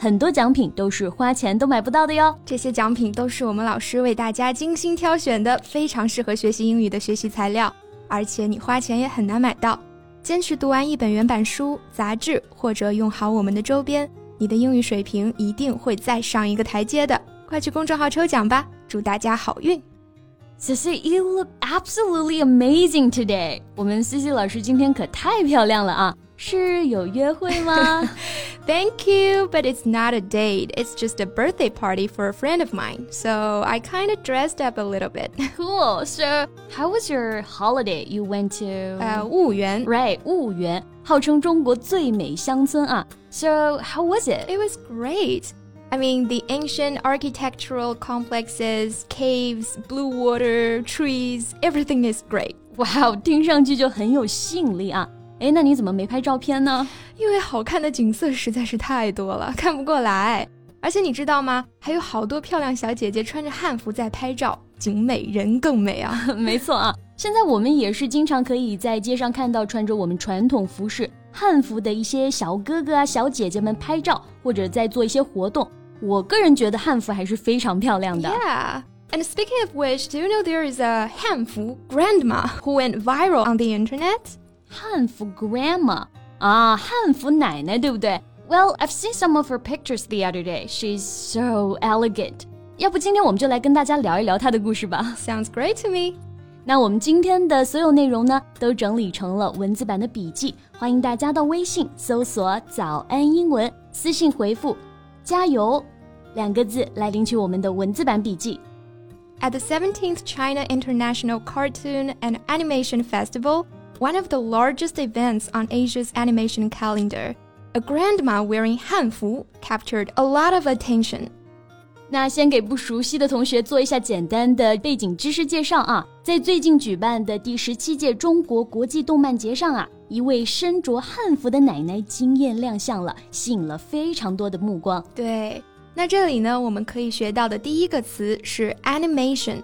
很多奖品都是花钱都买不到的哟。这些奖品都是我们老师为大家精心挑选的，非常适合学习英语的学习材料，而且你花钱也很难买到。坚持读完一本原版书、杂志，或者用好我们的周边，你的英语水平一定会再上一个台阶的。快去公众号抽奖吧，祝大家好运！Cici, you look absolutely amazing today. 我们 Cici 老师今天可太漂亮了啊！是有约会吗？Thank you, but it's not a date. It's just a birthday party for a friend of mine. So I kind of dressed up a little bit. Cool. So how was your holiday? You went to 呃婺源 right 婺源，号称中国最美乡村啊。So how was it? It was great. I mean, the ancient architectural complexes, caves, blue water, trees, everything is great. Wow，听上去就很有吸引力啊。 哎，那你怎么没拍照片呢？因为好看的景色实在是太多了，看不过来。而且你知道吗？还有好多漂亮小姐姐穿着汉服在拍照，景美人更美啊！没错啊，现在我们也是经常可以在街上看到穿着我们传统服饰汉服的一些小哥哥啊、小姐姐们拍照，或者在做一些活动。我个人觉得汉服还是非常漂亮的。Yeah. And speaking of which, do you know there is a 汉服 grandma who went viral on the internet? 汉服 grandma 啊，汉服奶奶，对不对？Well, I've seen some of her pictures the other day. She's so elegant. 要不今天我们就来跟大家聊一聊她的故事吧。Sounds great to me. 那我们今天的所有内容呢，都整理成了文字版的笔记，欢迎大家到微信搜索“早安英文”，私信回复“加油”两个字来领取我们的文字版笔记。At the 17th China International Cartoon and Animation Festival one of the largest events on Asia's animation calendar. A grandma wearing Hanfu captured a lot of attention. 那先给不熟悉的同学做一下简单的背景知识介绍啊，在最近举办的第十七届中国国际动漫节上啊，一位身着汉服的奶奶惊艳亮相了，吸引了非常多的目光。对，那这里呢，我们可以学到的第一个词是 animation。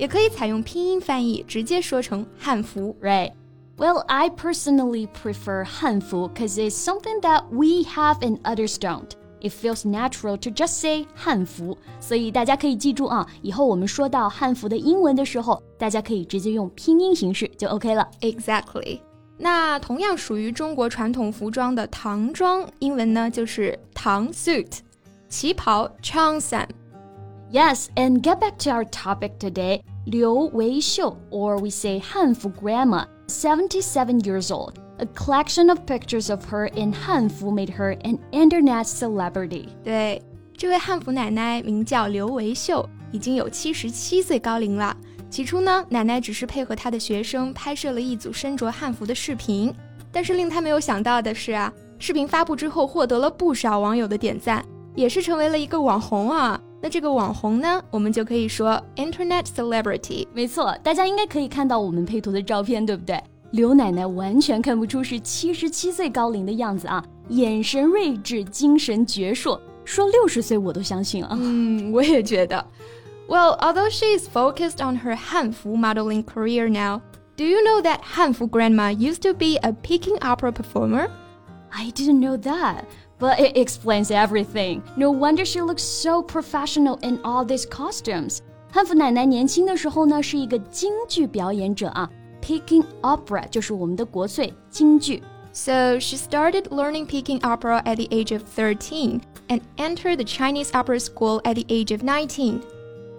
也可以采用拼音翻译，直接说成汉服，right？Well, I personally prefer Hanfu because it's something that we have and others don't. It feels natural to just say 汉服，所以大家可以记住啊，以后我们说到汉服的英文的时候，大家可以直接用拼音形式就 OK 了。Exactly。那同样属于中国传统服装的唐装，英文呢就是唐 suit，旗袍 cheongsam。Yes, and get back to our topic today. Liu Weixiu, or we say Hanfu Grandma, 77 years old. A collection of pictures of her in Hanfu made her an internet celebrity. 对，这位汉服奶奶名叫刘维秀，已经有七十七岁高龄了。起初呢，奶奶只是配合她的学生拍摄了一组身着汉服的视频，但是令她没有想到的是啊，视频发布之后获得了不少网友的点赞，也是成为了一个网红啊。那这个网红呢，我们就可以说 internet celebrity。没错，大家应该可以看到我们配图的照片，对不对？刘奶奶完全看不出是七十七岁高龄的样子啊，眼神睿智，精神矍铄，说六十岁我都相信啊。嗯，我也觉得。Well, although she is focused on her Hanfu modeling career now, do you know that Hanfu grandma used to be a Peking opera performer? I didn't know that. but it explains everything. No wonder she looks so professional in all these costumes. 汉服奶奶年轻的时候呢，是一个京剧表演者啊，Peking opera 就是我们的国粹京剧。So she started learning Peking opera at the age of thirteen and entered the Chinese opera school at the age of nineteen.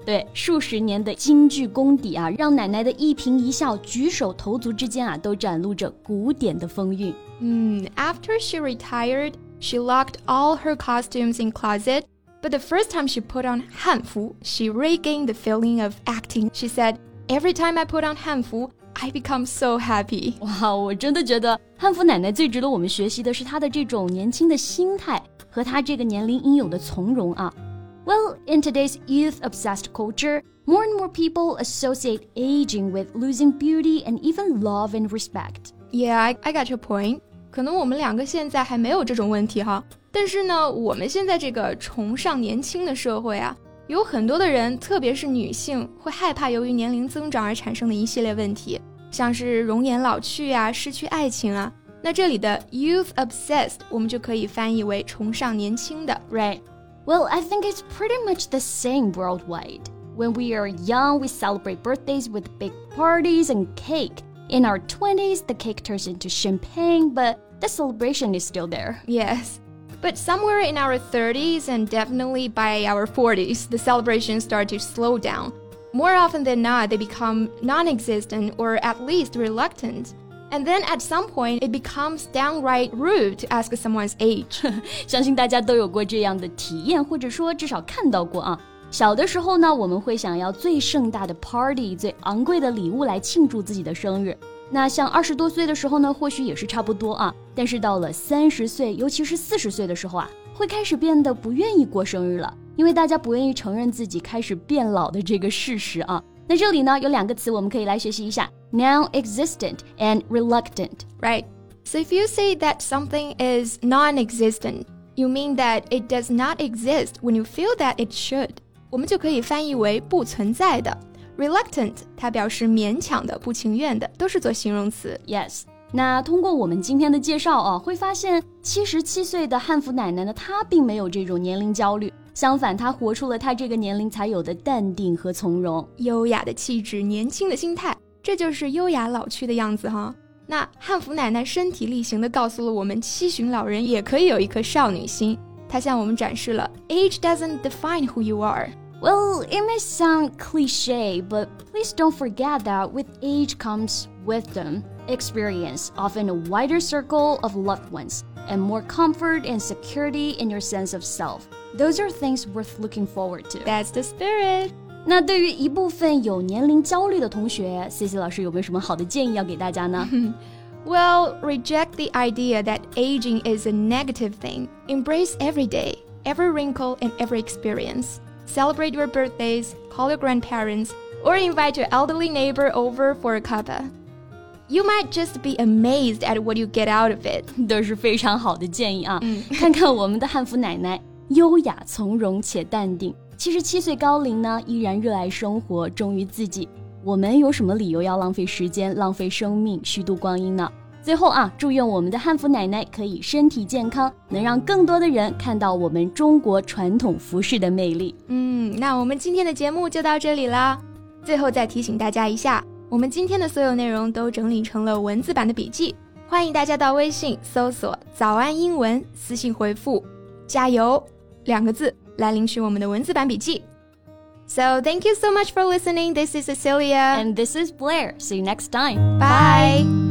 对，数十年的京剧功底啊，让奶奶的一颦一笑、举手投足之间啊，都展露着古典的风韵。嗯，After she retired. she locked all her costumes in closet. But the first time she put on 汉服, she regained the feeling of acting. She said, "Every time I put on 汉服, I become so happy." 哇，我真的觉得汉服奶奶最值得我们学习的是她的这种年轻的心态和她这个年龄应有的从容啊。well, in today's youth obsessed culture, more and more people associate aging with losing beauty and even love and respect. Yeah, I, I got your point. 可能我们两个现在还没有这种问题哈，但是呢，我们现在这个崇尚年轻的社会啊，有很多的人，特别是女性，会害怕由于年龄增长而产生的一系列问题，像是容颜老去呀、失去爱情啊。那这里的 youth obsessed，我们就可以翻译为崇尚年轻的，right？well, I think it's pretty much the same worldwide. When we are young, we celebrate birthdays with big parties and cake. In our 20s, the cake turns into champagne, but the celebration is still there. Yes. But somewhere in our 30s and definitely by our 40s, the celebrations start to slow down. More often than not, they become non existent or at least reluctant. And then at some point, it becomes downright rude to ask someone's age. 相信大家都有过这样的体验，或者说至少看到过啊。 小的时候呢，我们会想要最盛大的 party、最昂贵的礼物来庆祝自己的生日。那像二十多岁的时候呢，或许也是差不多啊。但是到了三十岁，尤其是四十岁的时候啊，会开始变得不愿意过生日了，因为大家不愿意承认自己开始变老的这个事实啊。那这里呢有两个词我们可以来学习一下，non-existent and reluctant. Right. So if you say that something is non-existent, you mean that it does not exist when you feel that it should. 我们就可以翻译为不存在的。Reluctant 它表示勉强的、不情愿的，都是做形容词。Yes. 那通过我们今天的介绍啊，会发现七十七岁的汉服奶奶呢，她并没有这种年龄焦虑。相反，她活出了她这个年龄才有的淡定和从容，优雅的气质，年轻的心态，这就是优雅老去的样子哈。那汉服奶奶身体力行的告诉了我们，七旬老人也可以有一颗少女心。她向我们展示了 Age doesn't define who you are. Well, it may sound cliche, but please don't forget that with age comes wisdom, experience, often a wider circle of loved ones, and more comfort and security in your sense of self. Those are things worth looking forward to. That's the spirit. 那对于一部分有年龄焦虑的同学，C C 老师有没有什么好的建议要给大家呢？Well, reject the idea that aging is a negative thing. Embrace every day, every wrinkle, and every experience. Celebrate your birthdays, call your grandparents, or invite your elderly neighbor over for a cuppa. You might just be amazed at what you get out of it. 都是非常好的建议啊！嗯，看看我们的汉服奶奶，优雅从容且淡定，七十七岁高龄呢，依然热爱生活，忠于自己。我们有什么理由要浪费时间、浪费生命、虚度光阴呢？ 最后啊，祝愿我们的汉服奶奶可以身体健康，能让更多的人看到我们中国传统服饰的魅力。嗯，那我们今天的节目就到这里啦。最后再提醒大家一下，我们今天的所有内容都整理成了文字版的笔记，欢迎大家到微信搜索“早安英文”，私信回复“加油”。两个字来领取我们的文字版笔记。So thank you so much for listening. This is Cecilia. And this is Blair. See you next time. Bye.